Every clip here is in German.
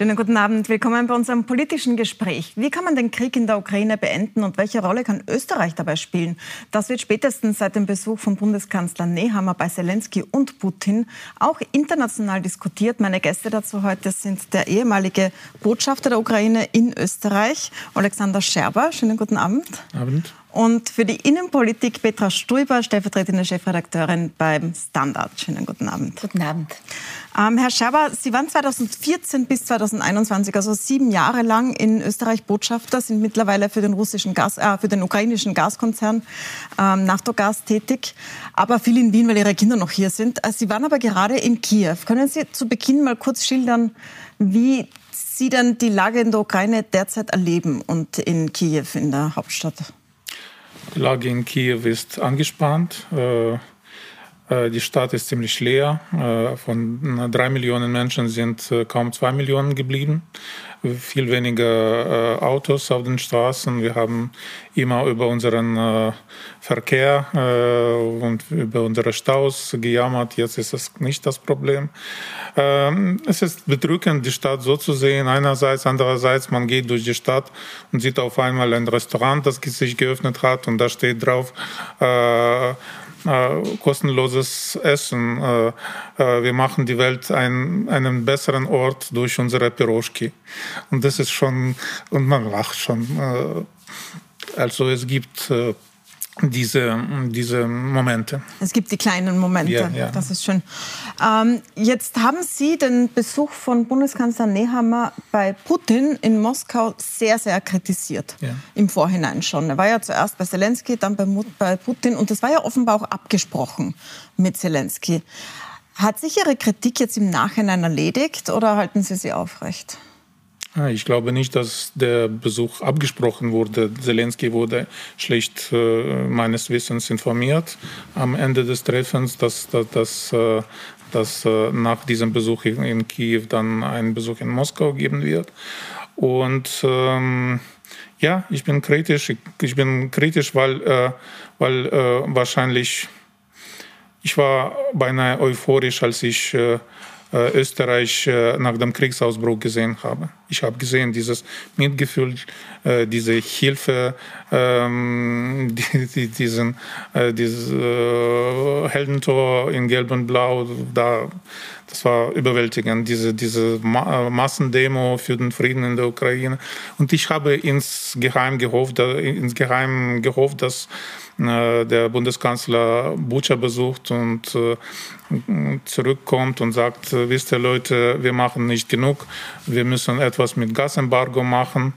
Schönen guten Abend. Willkommen bei unserem politischen Gespräch. Wie kann man den Krieg in der Ukraine beenden und welche Rolle kann Österreich dabei spielen? Das wird spätestens seit dem Besuch von Bundeskanzler Nehammer bei Zelensky und Putin auch international diskutiert. Meine Gäste dazu heute sind der ehemalige Botschafter der Ukraine in Österreich, Alexander Scherber. Schönen guten Abend. Abend. Und für die Innenpolitik Petra Stuiber, stellvertretende Chefredakteurin beim Standard. Schönen guten Abend. Guten Abend. Ähm, Herr Scherber, Sie waren 2014 bis 2021, also sieben Jahre lang in Österreich Botschafter, sind mittlerweile für den russischen Gas, äh, für den ukrainischen Gaskonzern ähm, Naftogas tätig, aber viel in Wien, weil Ihre Kinder noch hier sind. Äh, Sie waren aber gerade in Kiew. Können Sie zu Beginn mal kurz schildern, wie Sie denn die Lage in der Ukraine derzeit erleben und in Kiew, in der Hauptstadt? Lage in Kiew ist angespannt. Äh, die Stadt ist ziemlich leer. Äh, von drei Millionen Menschen sind kaum zwei Millionen geblieben. Viel weniger Autos auf den Straßen. Wir haben immer über unseren Verkehr und über unsere Staus gejammert. Jetzt ist das nicht das Problem. Ähm, es ist bedrückend, die Stadt so zu sehen. Einerseits, andererseits, man geht durch die Stadt und sieht auf einmal ein Restaurant, das sich geöffnet hat und da steht drauf, äh, kostenloses Essen. Äh, äh, wir machen die Welt ein, einen besseren Ort durch unsere Piroschki. Und das ist schon, und man lacht schon. Äh, also es gibt äh, diese, diese Momente. Es gibt die kleinen Momente, ja, ja. das ist schön. Ähm, jetzt haben Sie den Besuch von Bundeskanzler Nehammer bei Putin in Moskau sehr, sehr kritisiert. Ja. Im Vorhinein schon. Er war ja zuerst bei Zelensky, dann bei, bei Putin und das war ja offenbar auch abgesprochen mit Zelensky. Hat sich Ihre Kritik jetzt im Nachhinein erledigt oder halten Sie sie aufrecht? Ah, ich glaube nicht, dass der Besuch abgesprochen wurde. Zelensky wurde schlecht äh, meines Wissens informiert am Ende des Treffens, dass, dass, dass, äh, dass äh, nach diesem Besuch in, Kiew dann ein Besuch in Moskau geben wird. Und ähm, ja, ich bin kritisch. Ich, bin kritisch, weil, äh, weil äh, wahrscheinlich ich war beinahe euphorisch, als ich äh, Österreich äh, nach dem Kriegsausbruch gesehen habe. Ich habe gesehen, dieses Mitgefühl, äh, diese Hilfe, ähm, diesen, dieses Heldentor in Gelb und Blau, da, das war überwältigend, diese, diese Massendemo für den Frieden in der Ukraine. Und ich habe insgeheim gehofft, insgeheim gehofft, dass äh, der Bundeskanzler Bucha besucht und äh, zurückkommt und sagt, äh, wisst ihr Leute, wir machen nicht genug, wir müssen etwas mit Gasembargo machen.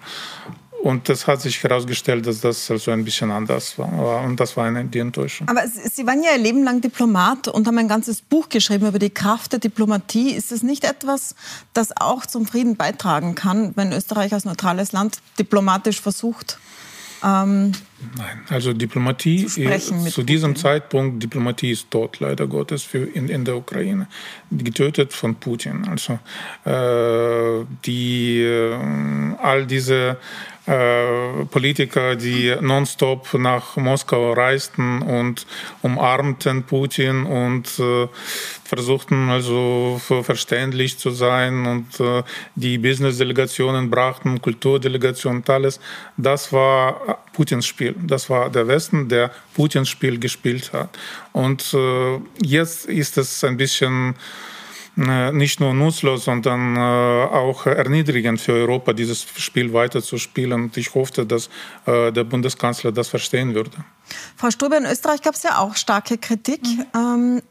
Und das hat sich herausgestellt, dass das also ein bisschen anders war. Und das war eine, die Enttäuschung. Aber Sie waren ja Ihr Leben lang Diplomat und haben ein ganzes Buch geschrieben über die Kraft der Diplomatie. Ist es nicht etwas, das auch zum Frieden beitragen kann, wenn Österreich als neutrales Land diplomatisch versucht, ähm, Nein, also Diplomatie zu, zu diesem Zeitpunkt, Diplomatie ist tot, leider Gottes, für in, in der Ukraine, getötet von Putin. Also äh, die, äh, all diese Politiker, die nonstop nach Moskau reisten und umarmten Putin und äh, versuchten also verständlich zu sein und äh, die Business-Delegationen brachten, Kulturdelegationen und alles. Das war Putins Spiel. Das war der Westen, der Putins Spiel gespielt hat. Und äh, jetzt ist es ein bisschen äh, nicht nur nutzlos, sondern äh, auch erniedrigend für Europa, dieses Spiel weiterzuspielen. Und ich hoffe, dass äh, der Bundeskanzler das verstehen würde. Frau Strube, in Österreich gab es ja auch starke Kritik. Mhm. Ähm,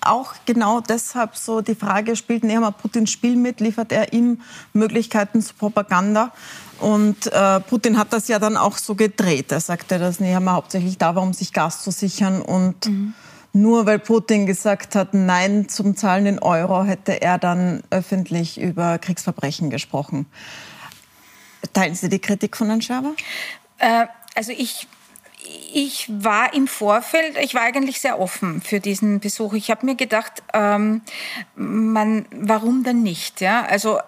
auch genau deshalb so die Frage, spielt Nehammer Putins Spiel mit, liefert er ihm Möglichkeiten zur Propaganda? Und äh, Putin hat das ja dann auch so gedreht. Er sagte, dass Nehammer hauptsächlich da war, um sich Gas zu sichern und mhm nur weil Putin gesagt hat, nein zum Zahlen in Euro, hätte er dann öffentlich über Kriegsverbrechen gesprochen. Teilen Sie die Kritik von Herrn Scherber? Äh, also ich ich war im Vorfeld, ich war eigentlich sehr offen für diesen Besuch. Ich habe mir gedacht, ähm, man, warum denn nicht? Ja? Also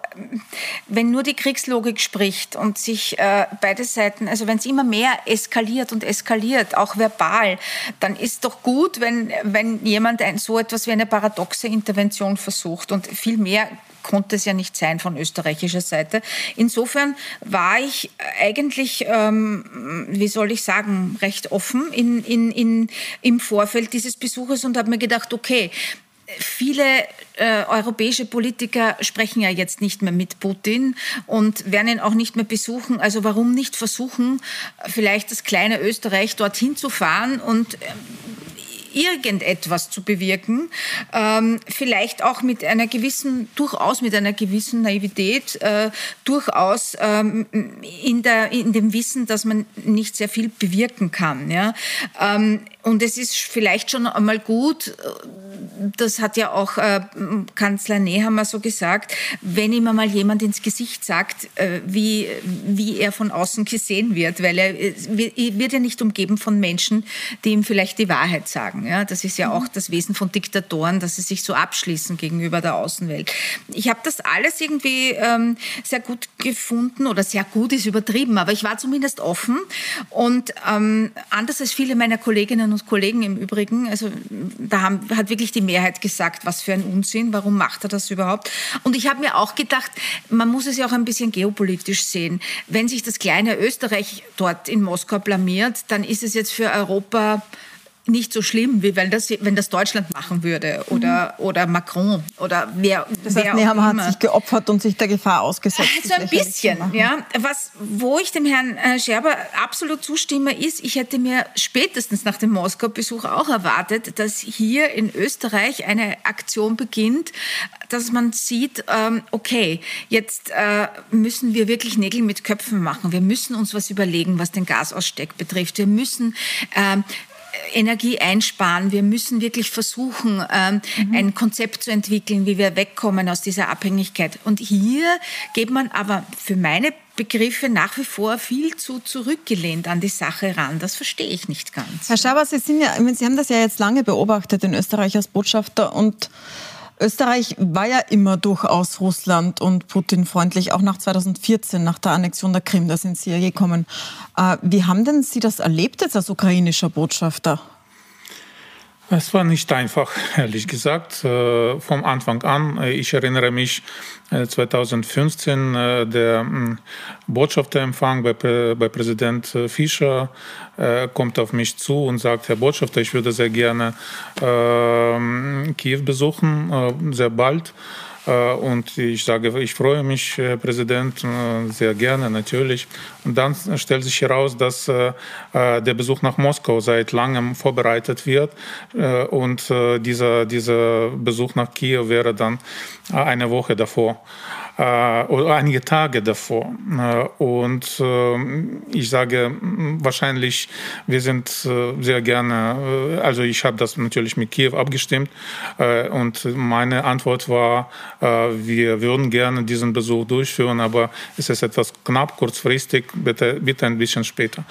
wenn nur die Kriegslogik spricht und sich äh, beide Seiten, also wenn es immer mehr eskaliert und eskaliert, auch verbal, dann ist doch gut, wenn, wenn jemand ein, so etwas wie eine paradoxe Intervention versucht und viel mehr konnte es ja nicht sein von österreichischer Seite. Insofern war ich eigentlich, ähm, wie soll ich sagen, recht offen in, in, in, im Vorfeld dieses Besuches und habe mir gedacht, okay, Viele äh, europäische Politiker sprechen ja jetzt nicht mehr mit Putin und werden ihn auch nicht mehr besuchen. Also warum nicht versuchen, vielleicht das kleine Österreich dorthin zu fahren und ähm, irgendetwas zu bewirken, ähm, vielleicht auch mit einer gewissen, durchaus mit einer gewissen Naivität, äh, durchaus ähm, in, der, in dem Wissen, dass man nicht sehr viel bewirken kann. Ja? Ähm, und es ist vielleicht schon einmal gut, das hat ja auch äh, Kanzler Nehammer so gesagt, wenn ihm mal jemand ins Gesicht sagt, äh, wie, wie er von außen gesehen wird, weil er, er wird ja nicht umgeben von Menschen, die ihm vielleicht die Wahrheit sagen. Ja, das ist ja auch das Wesen von Diktatoren, dass sie sich so abschließen gegenüber der Außenwelt. Ich habe das alles irgendwie ähm, sehr gut gefunden oder sehr gut ist übertrieben, aber ich war zumindest offen und ähm, anders als viele meiner Kolleginnen und Kollegen im Übrigen, also da haben, hat wirklich die Mehrheit gesagt, was für ein Unsinn, warum macht er das überhaupt? Und ich habe mir auch gedacht, man muss es ja auch ein bisschen geopolitisch sehen. Wenn sich das kleine Österreich dort in Moskau blamiert, dann ist es jetzt für Europa nicht so schlimm, wie wenn das, wenn das Deutschland machen würde oder, mhm. oder Macron oder wer. Das heißt, wer Nehammer hat sich geopfert und sich der Gefahr ausgesetzt. So ein bisschen, ja. Was, wo ich dem Herrn äh, Scherber absolut zustimme, ist, ich hätte mir spätestens nach dem Moskau-Besuch auch erwartet, dass hier in Österreich eine Aktion beginnt, dass man sieht, ähm, okay, jetzt äh, müssen wir wirklich Nägel mit Köpfen machen. Wir müssen uns was überlegen, was den Gasaussteck betrifft. Wir müssen ähm, Energie einsparen. Wir müssen wirklich versuchen, ähm, mhm. ein Konzept zu entwickeln, wie wir wegkommen aus dieser Abhängigkeit. Und hier geht man aber für meine Begriffe nach wie vor viel zu zurückgelehnt an die Sache ran. Das verstehe ich nicht ganz. Herr Schaber, Sie, sind ja, Sie haben das ja jetzt lange beobachtet in Österreich als Botschafter und Österreich war ja immer durchaus Russland und Putin freundlich, auch nach 2014, nach der Annexion der Krim, da sind Sie ja gekommen. Äh, wie haben denn Sie das erlebt jetzt als ukrainischer Botschafter? Es war nicht einfach, ehrlich gesagt, äh, vom Anfang an. Ich erinnere mich 2015, äh, der hm, Botschafterempfang bei, bei Präsident Fischer kommt auf mich zu und sagt, Herr Botschafter, ich würde sehr gerne äh, Kiew besuchen, sehr bald. Äh, und ich sage, ich freue mich, Herr Präsident, äh, sehr gerne natürlich. Und dann stellt sich heraus, dass äh, der Besuch nach Moskau seit langem vorbereitet wird. Und dieser, dieser Besuch nach Kiew wäre dann eine Woche davor oder einige Tage davor. Äh, und äh, ich sage wahrscheinlich, wir sind äh, sehr gerne, äh, also ich habe das natürlich mit Kiew abgestimmt äh, und meine Antwort war, wir würden gerne diesen Besuch durchführen, aber es ist etwas knapp, kurzfristig, bitte, bitte ein bisschen später.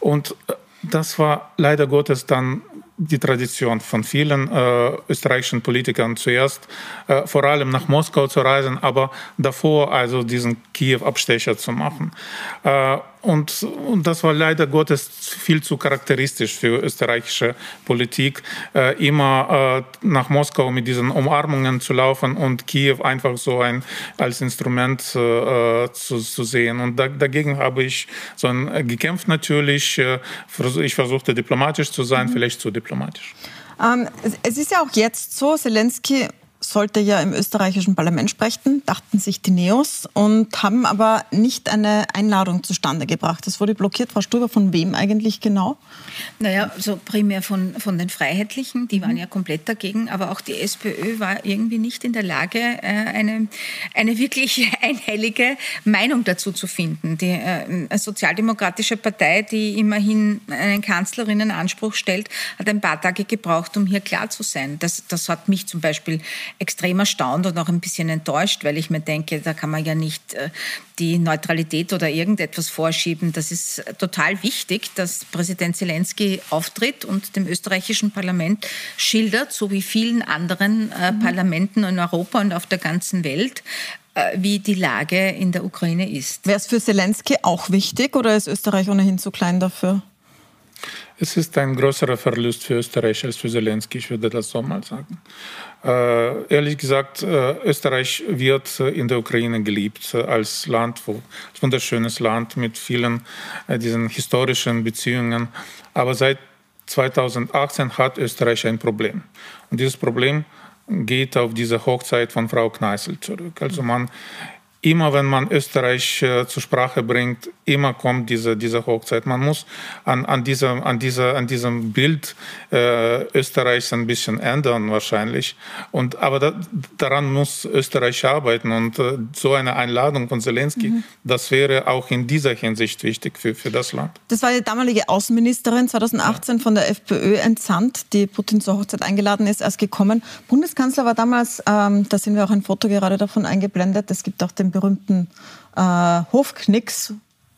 Und das war leider Gottes dann die Tradition von vielen äh, österreichischen Politikern zuerst äh, vor allem nach Moskau zu reisen, aber davor also diesen Kiew-Abstecher zu machen. Äh, und, und das war leider Gottes viel zu charakteristisch für österreichische Politik, äh, immer äh, nach Moskau mit diesen Umarmungen zu laufen und Kiew einfach so ein als Instrument äh, zu, zu sehen. Und da, dagegen habe ich so ein, gekämpft natürlich. ich versuchte diplomatisch zu sein, mhm. vielleicht zu diplomatisch. Ähm, es ist ja auch jetzt so, Zelensky sollte ja im österreichischen Parlament sprechen, dachten sich die Neos und haben aber nicht eine Einladung zustande gebracht. Das wurde blockiert. Frau Stuber, von wem eigentlich genau? Naja, so primär von, von den Freiheitlichen, die waren ja komplett dagegen, aber auch die SPÖ war irgendwie nicht in der Lage, äh, eine, eine wirklich einhellige Meinung dazu zu finden. Die äh, sozialdemokratische Partei, die immerhin einen Kanzlerinnenanspruch stellt, hat ein paar Tage gebraucht, um hier klar zu sein. Das, das hat mich zum Beispiel extrem erstaunt und auch ein bisschen enttäuscht, weil ich mir denke, da kann man ja nicht äh, die Neutralität oder irgendetwas vorschieben. Das ist total wichtig, dass Präsident Zelensky auftritt und dem österreichischen Parlament schildert, so wie vielen anderen äh, mhm. Parlamenten in Europa und auf der ganzen Welt, äh, wie die Lage in der Ukraine ist. Wäre es für Zelensky auch wichtig oder ist Österreich ohnehin zu klein dafür? Es ist ein größerer Verlust für Österreich als für Zelensky, ich würde das so mal sagen. Äh, ehrlich gesagt, äh, Österreich wird in der Ukraine geliebt äh, als Land, wo, als wunderschönes Land mit vielen äh, diesen historischen Beziehungen. Aber seit 2018 hat Österreich ein Problem. Und dieses Problem geht auf diese Hochzeit von Frau Kneißl zurück. Also man immer wenn man Österreich äh, zur Sprache bringt, immer kommt diese, diese Hochzeit. Man muss an, an, dieser, an, dieser, an diesem Bild äh, Österreichs ein bisschen ändern wahrscheinlich. Und, aber da, daran muss Österreich arbeiten. Und äh, so eine Einladung von Zelensky, mhm. das wäre auch in dieser Hinsicht wichtig für, für das Land. Das war die damalige Außenministerin 2018 ja. von der FPÖ entsandt, die Putin zur Hochzeit eingeladen ist, erst gekommen. Bundeskanzler war damals, ähm, da sind wir auch ein Foto gerade davon eingeblendet, es gibt auch den berühmten äh, Hofknicks,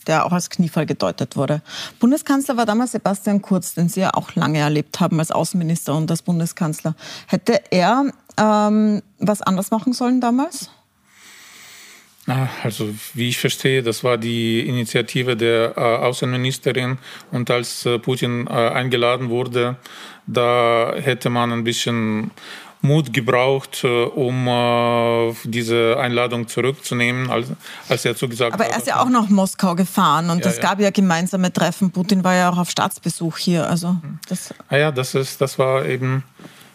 der auch als Kniefall gedeutet wurde. Bundeskanzler war damals Sebastian Kurz, den Sie ja auch lange erlebt haben als Außenminister und als Bundeskanzler. Hätte er ähm, was anders machen sollen damals? Also wie ich verstehe, das war die Initiative der äh, Außenministerin und als äh, Putin äh, eingeladen wurde, da hätte man ein bisschen Mut gebraucht, äh, um äh, diese Einladung zurückzunehmen, als, als er zugesagt hat. Aber er ist ja auch nach Moskau gefahren und ja, es ja. gab ja gemeinsame Treffen. Putin war ja auch auf Staatsbesuch hier. Also das ah ja, das, ist, das war eben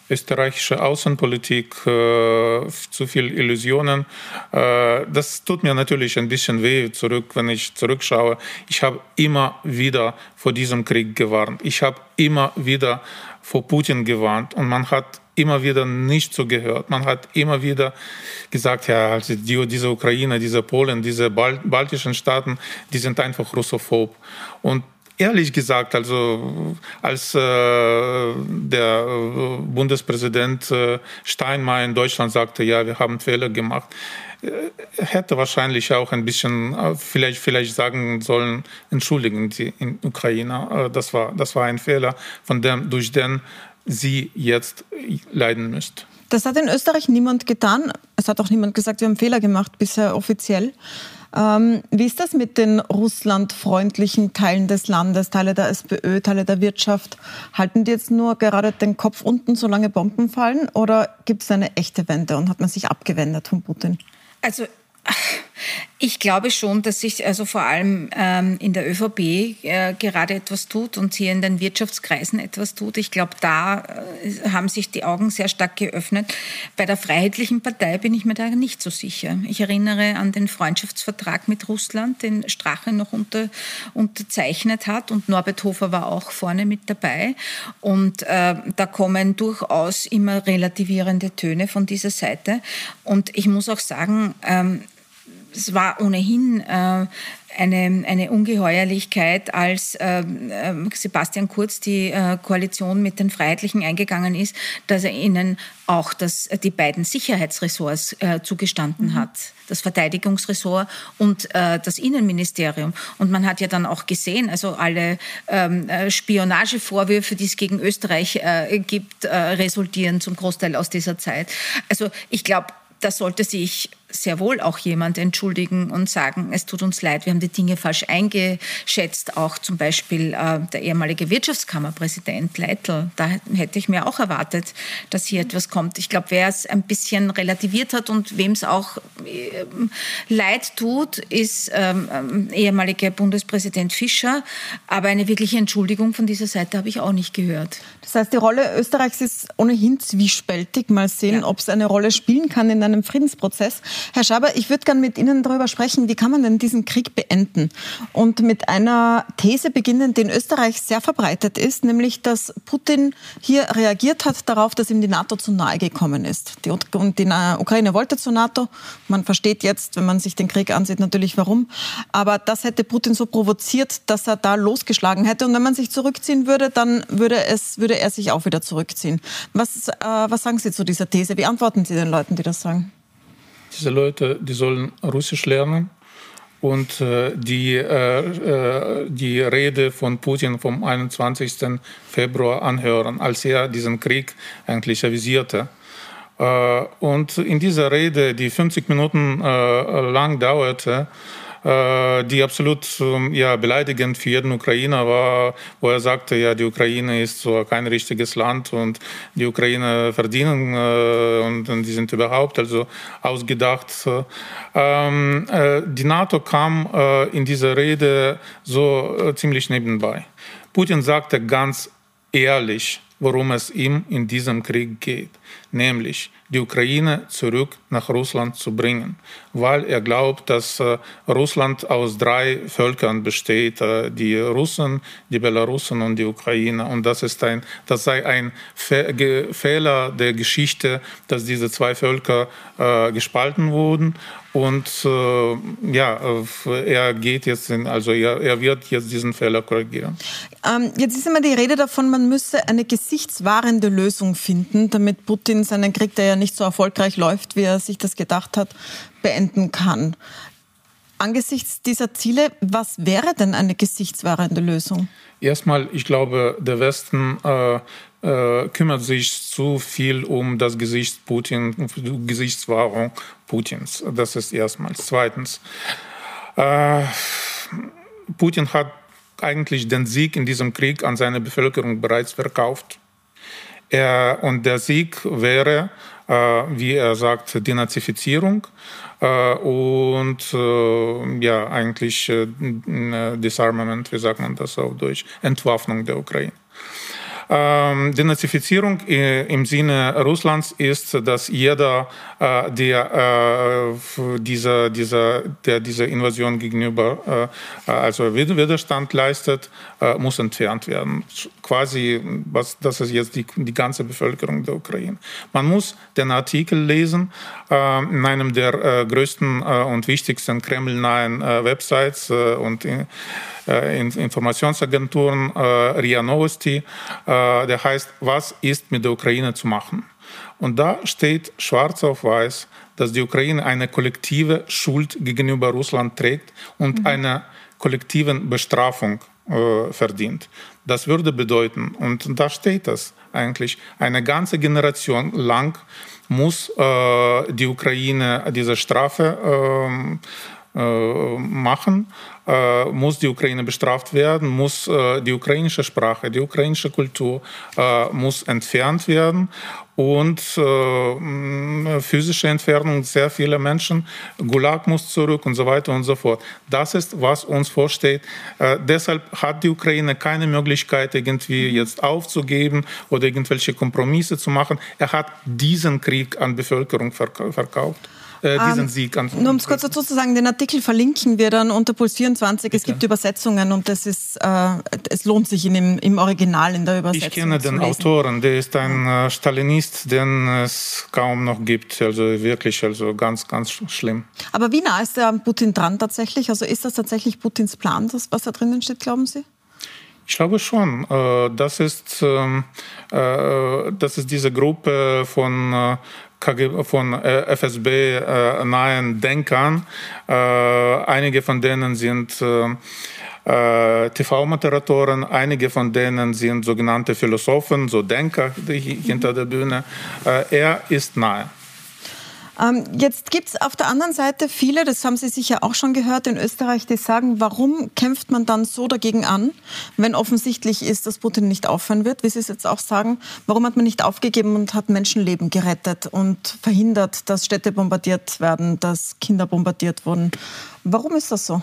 österreichische Außenpolitik, äh, zu viel Illusionen. Äh, das tut mir natürlich ein bisschen weh, zurück, wenn ich zurückschaue. Ich habe immer wieder vor diesem Krieg gewarnt. Ich habe immer wieder vor Putin gewarnt und man hat immer wieder nicht so gehört. Man hat immer wieder gesagt, ja, also die, diese Ukraine, diese Polen, diese Bal baltischen Staaten, die sind einfach russophob. Und ehrlich gesagt, also als äh, der äh, Bundespräsident äh, Steinmeier in Deutschland sagte, ja, wir haben Fehler gemacht, äh, hätte wahrscheinlich auch ein bisschen äh, vielleicht vielleicht sagen sollen, entschuldigen Sie in Ukraine, das war das war ein Fehler, von dem durch den sie jetzt leiden müsst. Das hat in Österreich niemand getan. Es hat auch niemand gesagt, wir haben Fehler gemacht, bisher offiziell. Ähm, wie ist das mit den russlandfreundlichen Teilen des Landes, Teile der SPÖ, Teile der Wirtschaft? Halten die jetzt nur gerade den Kopf unten, solange Bomben fallen? Oder gibt es eine echte Wende und hat man sich abgewendet von Putin? Also ich glaube schon, dass sich also vor allem ähm, in der ÖVP äh, gerade etwas tut und hier in den Wirtschaftskreisen etwas tut. Ich glaube, da äh, haben sich die Augen sehr stark geöffnet. Bei der Freiheitlichen Partei bin ich mir da nicht so sicher. Ich erinnere an den Freundschaftsvertrag mit Russland, den Strache noch unter, unterzeichnet hat und Norbert Hofer war auch vorne mit dabei. Und äh, da kommen durchaus immer relativierende Töne von dieser Seite. Und ich muss auch sagen, ähm, es war ohnehin äh, eine, eine Ungeheuerlichkeit, als äh, Sebastian Kurz die äh, Koalition mit den Freiheitlichen eingegangen ist, dass er ihnen auch das, die beiden Sicherheitsressorts äh, zugestanden mhm. hat, das Verteidigungsressort und äh, das Innenministerium. Und man hat ja dann auch gesehen, also alle ähm, äh, Spionagevorwürfe, die es gegen Österreich äh, gibt, äh, resultieren zum Großteil aus dieser Zeit. Also ich glaube, da sollte sich sehr wohl auch jemand entschuldigen und sagen, es tut uns leid, wir haben die Dinge falsch eingeschätzt. Auch zum Beispiel äh, der ehemalige Wirtschaftskammerpräsident Leitl, da hätte ich mir auch erwartet, dass hier etwas kommt. Ich glaube, wer es ein bisschen relativiert hat und wem es auch äh, leid tut, ist ähm, ehemaliger Bundespräsident Fischer. Aber eine wirkliche Entschuldigung von dieser Seite habe ich auch nicht gehört. Das heißt, die Rolle Österreichs ist ohnehin zwiespältig. Mal sehen, ja. ob es eine Rolle spielen kann in einem Friedensprozess. Herr Schaber, ich würde gerne mit Ihnen darüber sprechen, wie kann man denn diesen Krieg beenden? Und mit einer These beginnen, die in Österreich sehr verbreitet ist, nämlich, dass Putin hier reagiert hat darauf, dass ihm die NATO zu nahe gekommen ist. Die, und die Ukraine wollte zur NATO. Man versteht jetzt, wenn man sich den Krieg ansieht, natürlich warum. Aber das hätte Putin so provoziert, dass er da losgeschlagen hätte. Und wenn man sich zurückziehen würde, dann würde, es, würde er sich auch wieder zurückziehen. Was, äh, was sagen Sie zu dieser These? Wie antworten Sie den Leuten, die das sagen? Diese Leute, die sollen Russisch lernen und äh, die, äh, äh, die Rede von Putin vom 21. Februar anhören, als er diesen Krieg eigentlich avisierte. Äh, und in dieser Rede, die 50 Minuten äh, lang dauerte, die absolut ähm, ja, beleidigend für jeden Ukrainer war, wo er sagte, ja, die Ukraine ist so kein richtiges Land und die Ukrainer verdienen äh, und, und, die sind überhaupt also ausgedacht. Ähm, äh, die NATO kam äh, in dieser Rede so äh, ziemlich nebenbei. Putin sagte ganz ehrlich, worum es ihm in diesem Krieg geht, nämlich die Ukraine zurück nach Russland zu bringen, weil er glaubt, dass äh, Russland aus drei Völkern besteht, äh, die Russen, die Belarusen und die Ukrainer. Und das, ist ein, das sei ein Fe Fehler der Geschichte, dass diese zwei Völker äh, gespalten wurden. Und äh, ja, er geht jetzt, in, also er, er wird jetzt diesen Fehler korrigieren. Ähm, jetzt ist immer die Rede davon, man müsse eine gesichtswahrende Lösung finden, damit Putin seinen Krieg, der ja nicht so erfolgreich läuft, wie er sich das gedacht hat, beenden kann. Angesichts dieser Ziele, was wäre denn eine gesichtswahrende Lösung? Erstmal, ich glaube, der Westen äh, äh, kümmert sich zu viel um das Gesicht Putin, die Gesichtswahrung Putins. Das ist erstmals. Zweitens, äh, Putin hat eigentlich den Sieg in diesem Krieg an seine Bevölkerung bereits verkauft. Er, und der Sieg wäre äh, wie er sagt, Denazifizierung äh, und äh, ja, eigentlich Disarmament, wie sagt man das auf Deutsch, Entwaffnung der Ukraine. Ähm, Denazifizierung im Sinne Russlands ist, dass jeder, äh, der äh, dieser, dieser, der dieser Invasion gegenüber äh, also Widerstand leistet, äh, muss entfernt werden. Quasi, was, das ist jetzt die, die ganze Bevölkerung der Ukraine. Man muss den Artikel lesen äh, in einem der äh, größten und wichtigsten kremlnahen Websites und in, äh, Informationsagenturen, äh, RIA Novosti, äh, der heißt, was ist mit der Ukraine zu machen? Und da steht schwarz auf weiß, dass die Ukraine eine kollektive Schuld gegenüber Russland trägt und mhm. eine kollektive Bestrafung äh, verdient. Das würde bedeuten, und da steht das eigentlich, eine ganze Generation lang muss äh, die Ukraine diese Strafe äh, machen, äh, muss die Ukraine bestraft werden, muss äh, die ukrainische Sprache, die ukrainische Kultur muss entfernt werden und physische Entfernung sehr vieler Menschen, Gulag muss zurück und so weiter und so fort. Das ist, was uns vorsteht. deshalb hat die Ukraine keine Möglichkeit, irgendwie jetzt aufzugeben oder irgendwelche Kompromisse zu machen. Er hat diesen Krieg an Bevölkerung verkauft äh, diesen um, ähm, Sieg. An nur um es kurz dazu zu sagen, den Artikel verlinken wir dann unter Puls 24. Bitte. Es gibt Übersetzungen und das ist, äh, es lohnt sich in dem, im Original in der Übersetzung. Ich kenne den Autoren, der ist ein äh, Stalinist, den es kaum noch gibt. Also wirklich, also ganz, ganz schlimm. Aber wie nah ist der Putin dran tatsächlich? Also ist das tatsächlich Putins Plan, das, was da drinnen steht, glauben Sie? Ich glaube schon. Äh, das ist, ähm, äh, das ist diese Gruppe von KG, von äh, FSB äh, nahen Denkern. Einige von denen sind TV-Moderatoren, einige von denen sind sogenannte Philosophen, so Denker hinter der Bühne. er ist nahe. Ähm, jetzt gibt es auf der anderen Seite viele, das haben Sie sicher auch schon gehört in Österreich, die sagen, warum kämpft man dann so dagegen an, wenn offensichtlich ist, dass Putin nicht aufhören wird, wie Sie es jetzt auch sagen. Warum hat man nicht aufgegeben und hat Menschenleben gerettet und verhindert, dass Städte bombardiert werden, dass Kinder bombardiert wurden? Warum ist das so?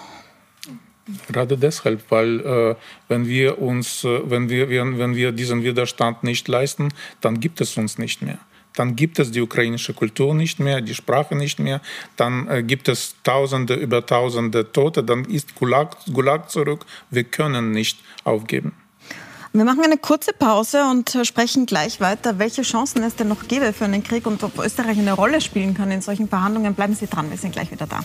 Gerade deshalb, weil äh, wenn wir uns, äh, wenn wir, wenn, wenn wir diesen Widerstand nicht leisten, dann gibt es uns nicht mehr dann gibt es die ukrainische Kultur nicht mehr, die Sprache nicht mehr, dann äh, gibt es Tausende über Tausende Tote, dann ist Gulag, Gulag zurück. Wir können nicht aufgeben. Wir machen eine kurze Pause und äh, sprechen gleich weiter, welche Chancen es denn noch gäbe für einen Krieg und ob Österreich eine Rolle spielen kann in solchen Verhandlungen. Bleiben Sie dran, wir sind gleich wieder da.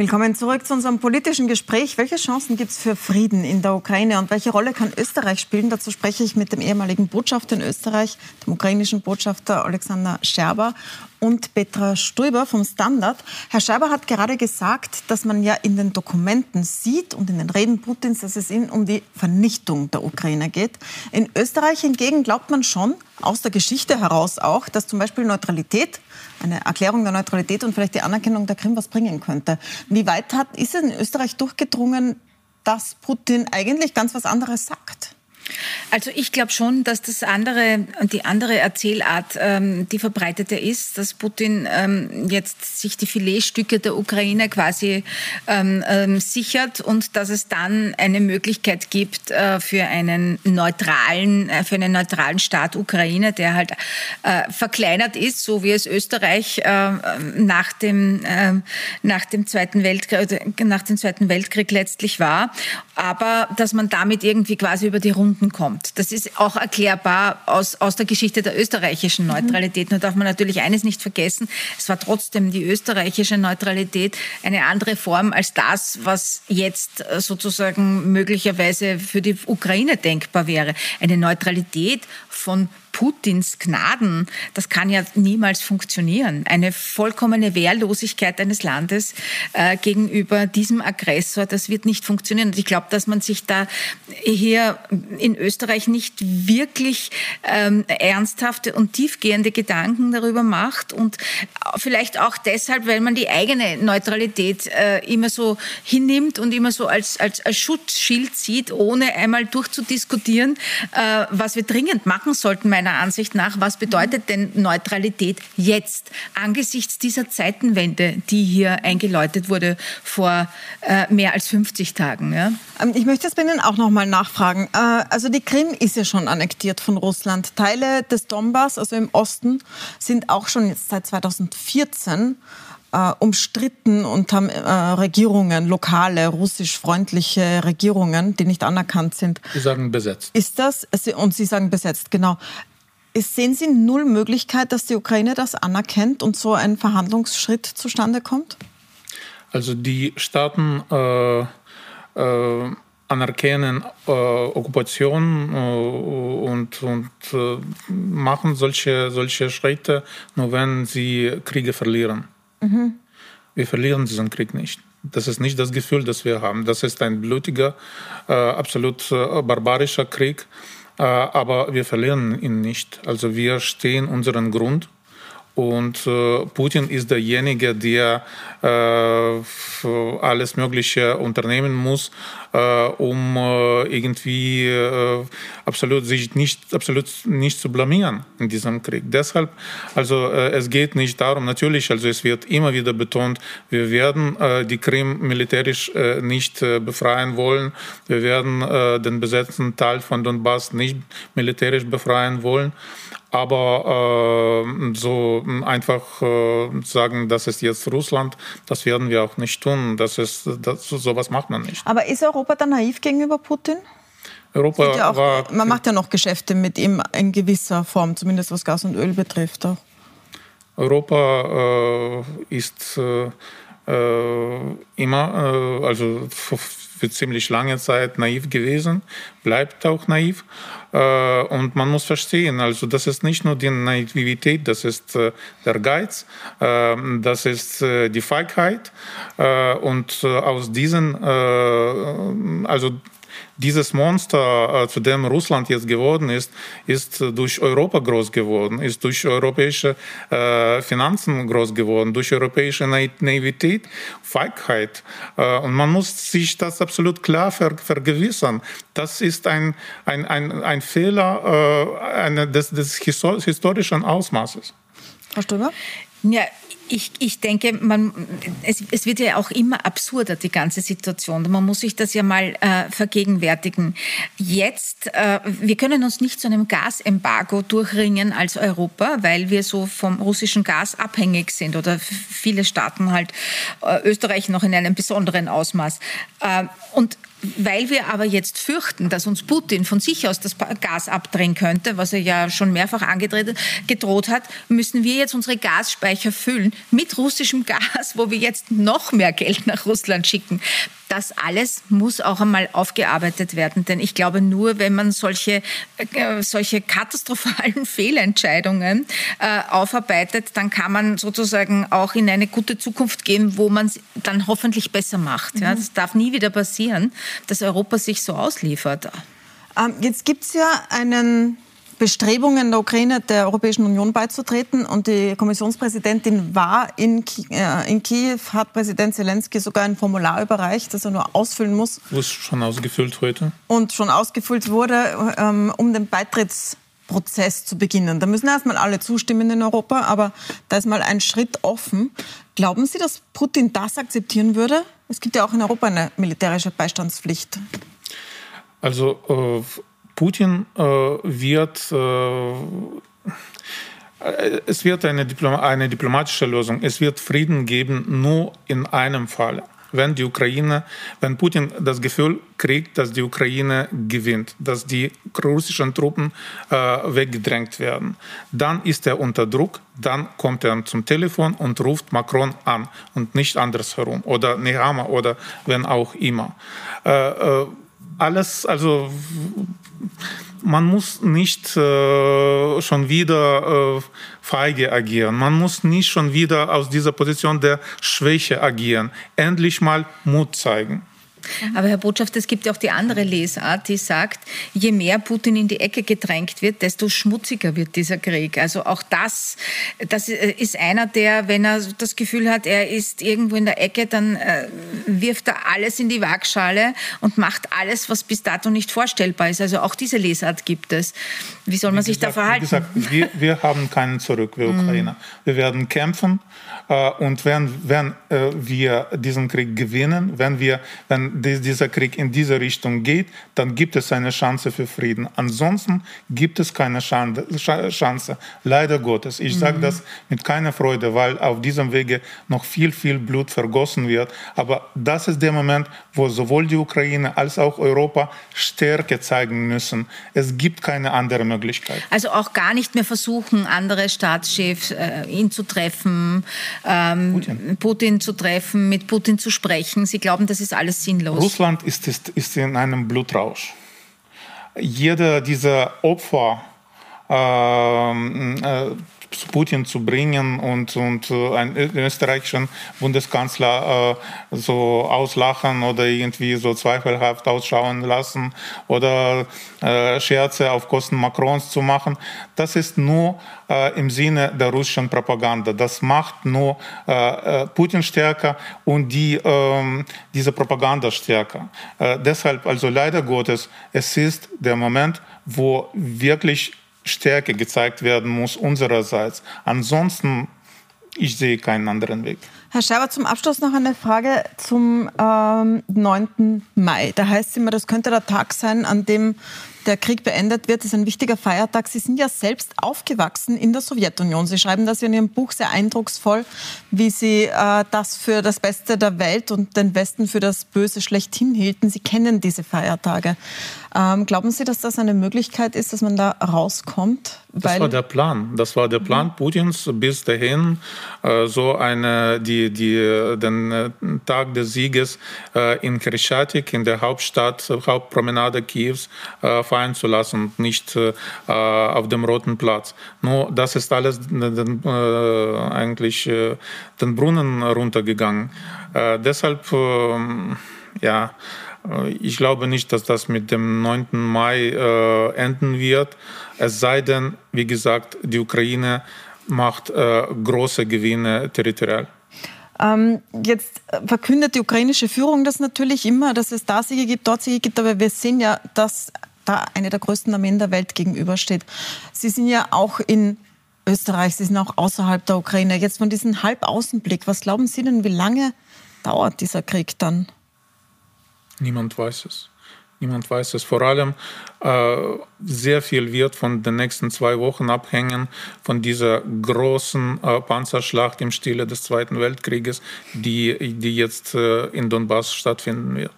Willkommen zurück zu unserem politischen Gespräch. Welche Chancen gibt es für Frieden in der Ukraine und welche Rolle kann Österreich spielen? Dazu spreche ich mit dem ehemaligen Botschafter in Österreich, dem ukrainischen Botschafter Alexander Scherber und Petra Stuber vom Standard. Herr Scheiber hat gerade gesagt, dass man ja in den Dokumenten sieht und in den Reden Putins, dass es ihnen um die Vernichtung der Ukraine geht. In Österreich hingegen glaubt man schon, aus der Geschichte heraus auch, dass zum Beispiel Neutralität, eine Erklärung der Neutralität und vielleicht die Anerkennung der Krim was bringen könnte. Wie weit hat, ist es in Österreich durchgedrungen, dass Putin eigentlich ganz was anderes sagt? Also ich glaube schon, dass das andere, die andere Erzählart, ähm, die verbreitete ist, dass Putin ähm, jetzt sich die Filetstücke der Ukraine quasi ähm, ähm, sichert und dass es dann eine Möglichkeit gibt äh, für einen neutralen, äh, für einen neutralen Staat Ukraine, der halt äh, verkleinert ist, so wie es Österreich äh, nach dem ähm, nach dem Zweiten Weltkrieg nach dem Zweiten Weltkrieg letztlich war, aber dass man damit irgendwie quasi über die Runden kommt kommt. Das ist auch erklärbar aus, aus der Geschichte der österreichischen Neutralität. Mhm. Nur darf man natürlich eines nicht vergessen. Es war trotzdem die österreichische Neutralität eine andere Form als das, was jetzt sozusagen möglicherweise für die Ukraine denkbar wäre. Eine Neutralität von Putins Gnaden, das kann ja niemals funktionieren. Eine vollkommene Wehrlosigkeit eines Landes äh, gegenüber diesem Aggressor, das wird nicht funktionieren. Und ich glaube, dass man sich da hier in Österreich nicht wirklich ähm, ernsthafte und tiefgehende Gedanken darüber macht und vielleicht auch deshalb, weil man die eigene Neutralität äh, immer so hinnimmt und immer so als, als, als Schutzschild sieht, ohne einmal durchzudiskutieren, äh, was wir dringend machen sollten, meiner Ansicht nach. Was bedeutet denn Neutralität jetzt angesichts dieser Zeitenwende, die hier eingeläutet wurde vor äh, mehr als 50 Tagen? Ja? Ähm, ich möchte es bei Ihnen auch noch mal nachfragen. Äh, also die Krim ist ja schon annektiert von Russland. Teile des Donbass, also im Osten, sind auch schon jetzt seit 2014 äh, umstritten und haben äh, Regierungen, lokale, russisch-freundliche Regierungen, die nicht anerkannt sind. Sie sagen besetzt. Ist das, und Sie sagen besetzt, genau. Sehen Sie null Möglichkeit, dass die Ukraine das anerkennt und so ein Verhandlungsschritt zustande kommt? Also die Staaten äh, äh, anerkennen äh, Okkupation äh, und, und äh, machen solche, solche Schritte, nur wenn sie Kriege verlieren. Mhm. Wir verlieren diesen Krieg nicht. Das ist nicht das Gefühl, das wir haben. Das ist ein blutiger, äh, absolut barbarischer Krieg, aber wir verlieren ihn nicht. Also wir stehen unseren Grund und äh, Putin ist derjenige, der äh, alles Mögliche unternehmen muss, äh, um äh, irgendwie äh, absolut sich nicht absolut nicht zu blamieren in diesem Krieg. Deshalb, also äh, es geht nicht darum. Natürlich, also es wird immer wieder betont, wir werden die Krim militärisch nicht befreien wollen. Wir werden den besetzten Teil von Donbass nicht militärisch befreien wollen. Aber äh, so einfach äh, sagen, das ist jetzt Russland, das werden wir auch nicht tun. Das ist, das, sowas macht man nicht. Aber ist Europa dann naiv gegenüber Putin? Europa ja auch, man macht ja noch Geschäfte mit ihm in gewisser Form, zumindest was Gas und Öl betrifft. Auch. Europa äh, ist äh, immer, äh, also für ziemlich lange Zeit naiv gewesen, bleibt auch naiv. Äh, und man muss verstehen, also das ist nicht nur die Naivität, das ist äh, der Geiz, das ist äh, die Feigheit. Und aus diesen, also dieses Monster, äh, zu dem Russland jetzt geworden ist, ist durch Europa groß geworden, ist durch europäische äh, Finanzen groß geworden, durch europäische Naivität, Feigheit. Äh, und man muss sich das absolut klar ver vergewissern. Das ist ein, ein, ein, ein Fehler äh, eine, des, des historischen Ausmaßes. Frau Stöber? Ja, ich, ich denke, man, es, es, wird ja auch immer absurder, die ganze Situation. Man muss sich das ja mal äh, vergegenwärtigen. Jetzt, äh, wir können uns nicht zu einem Gasembargo durchringen als Europa, weil wir so vom russischen Gas abhängig sind oder viele Staaten halt, äh, Österreich noch in einem besonderen Ausmaß. Äh, und weil wir aber jetzt fürchten, dass uns Putin von sich aus das Gas abdrehen könnte, was er ja schon mehrfach angedroht hat, müssen wir jetzt unsere Gasspeicher füllen mit russischem Gas, wo wir jetzt noch mehr Geld nach Russland schicken das alles muss auch einmal aufgearbeitet werden. Denn ich glaube, nur wenn man solche, äh, solche katastrophalen Fehlentscheidungen äh, aufarbeitet, dann kann man sozusagen auch in eine gute Zukunft gehen, wo man es dann hoffentlich besser macht. Mhm. Ja, das darf nie wieder passieren, dass Europa sich so ausliefert. Ähm, jetzt gibt es ja einen Bestrebungen der Ukraine der Europäischen Union beizutreten. Und die Kommissionspräsidentin war in, äh, in Kiew, hat Präsident Zelensky sogar ein Formular überreicht, das er nur ausfüllen muss. Wo ist schon ausgefüllt heute? Und schon ausgefüllt wurde, ähm, um den Beitrittsprozess zu beginnen. Da müssen erstmal alle zustimmen in Europa, aber da ist mal ein Schritt offen. Glauben Sie, dass Putin das akzeptieren würde? Es gibt ja auch in Europa eine militärische Beistandspflicht. Also äh, Putin äh, wird äh, es wird eine, Diplom eine diplomatische Lösung. Es wird Frieden geben nur in einem Fall. Wenn die Ukraine, wenn Putin das Gefühl kriegt, dass die Ukraine gewinnt, dass die russischen Truppen äh, weggedrängt werden, dann ist er unter Druck, dann kommt er zum Telefon und ruft Macron an und nicht andersherum oder Nehammer oder wenn auch immer. Äh, äh, alles, also man muss nicht äh, schon wieder äh, feige agieren. Man muss nicht schon wieder aus dieser Position der Schwäche agieren. Endlich mal Mut zeigen. Mhm. Aber Herr Botschafter, es gibt ja auch die andere Lesart, die sagt, je mehr Putin in die Ecke gedrängt wird, desto schmutziger wird dieser Krieg. Also auch das, das ist einer, der, wenn er das Gefühl hat, er ist irgendwo in der Ecke, dann äh, wirft er alles in die Waagschale und macht alles, was bis dato nicht vorstellbar ist. Also auch diese Lesart gibt es. Wie soll man wie sich gesagt, da verhalten? Wie gesagt, wir, wir haben keinen Zurück, wir mhm. Ukrainer. Wir werden kämpfen äh, und wenn, wenn äh, wir diesen Krieg gewinnen, wenn, wir, wenn dieser Krieg in diese Richtung geht, dann gibt es eine Chance für Frieden. Ansonsten gibt es keine Chance, leider Gottes. Ich sage mhm. das mit keiner Freude, weil auf diesem Wege noch viel, viel Blut vergossen wird. Aber das ist der Moment, wo sowohl die Ukraine als auch Europa Stärke zeigen müssen. Es gibt keine andere Möglichkeit. Also auch gar nicht mehr versuchen, andere Staatschefs äh, ihn zu treffen, ähm, Putin. Putin. zu treffen, mit Putin zu sprechen. Sie glauben, das ist alles sinnlos. Russland ist, ist, ist in einem Blutrausch. Jeder dieser Opfer ähm, äh, zu Putin zu bringen und, und äh, einen österreichischen Bundeskanzler äh, so auslachen oder irgendwie so zweifelhaft ausschauen lassen oder äh, Scherze auf Kosten Macrons zu machen. Das ist nur äh, im Sinne der russischen Propaganda. Das macht nur äh, äh, Putin stärker und die, ähm, diese Propaganda stärker. deshalb, also leider Gottes, es ist der Moment, wo wirklich Stärke gezeigt werden muss unsererseits. Ansonsten, ich sehe keinen anderen Weg. Herr Schreiber, zum Abschluss noch eine Frage zum ähm, 9. Mai. Da heißt es immer, das könnte der Tag sein, an dem der Krieg beendet wird. Ist ein wichtiger Feiertag. Sie sind ja selbst aufgewachsen in der Sowjetunion. Sie schreiben das in Ihrem Buch sehr eindrucksvoll, wie Sie äh, das für das Beste der Welt und den Westen für das Böse schlechthin hielten. Sie kennen diese Feiertage. Ähm, glauben Sie, dass das eine Möglichkeit ist, dass man da rauskommt? Das war der Plan. Das war der Plan mhm. Putins bis dahin, äh, so eine, die, die, den äh, Tag des Sieges äh, in Krischatik, in der Hauptstadt, Hauptpromenade Kiews, äh, feiern zu lassen und nicht äh, auf dem Roten Platz. Nur das ist alles äh, den, eigentlich den Brunnen runtergegangen. deshalb, ähm, ja, ich glaube nicht, dass das mit dem 9. Mai äh, enden wird. Es sei denn, wie gesagt, die Ukraine macht äh, große Gewinne territorial. Ähm, jetzt verkündet die ukrainische Führung das natürlich immer, dass es da Siege gibt, dort Siege gibt, aber wir sehen ja, dass da eine der größten Armeen der Welt gegenübersteht. Sie sind ja auch in Österreich, Sie sind auch außerhalb der Ukraine. Jetzt von diesem Halbaußenblick, was glauben Sie denn, wie lange dauert dieser Krieg dann? Niemand weiß es. Niemand weiß es. Vor allem äh, sehr viel wird von den nächsten zwei Wochen abhängen von dieser großen äh, Panzerschlacht im Stile des Zweiten Weltkrieges, die, die jetzt äh, in Donbass stattfinden wird.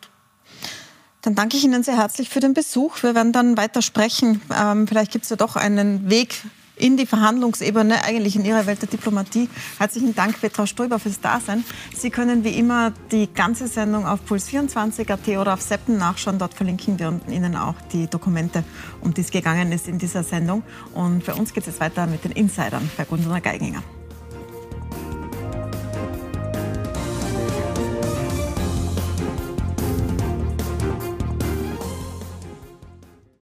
Dann danke ich Ihnen sehr herzlich für den Besuch. Wir werden dann weiter sprechen. Ähm, vielleicht gibt es ja doch einen Weg in die Verhandlungsebene, eigentlich in Ihre Welt der Diplomatie. Herzlichen Dank, Petra Stoiber, fürs Dasein. Sie können wie immer die ganze Sendung auf Puls24.at oder auf Seppen nachschauen. Dort verlinken wir Ihnen auch die Dokumente, um die es gegangen ist in dieser Sendung. Und für uns geht es jetzt weiter mit den Insidern bei Gundula Geiginger.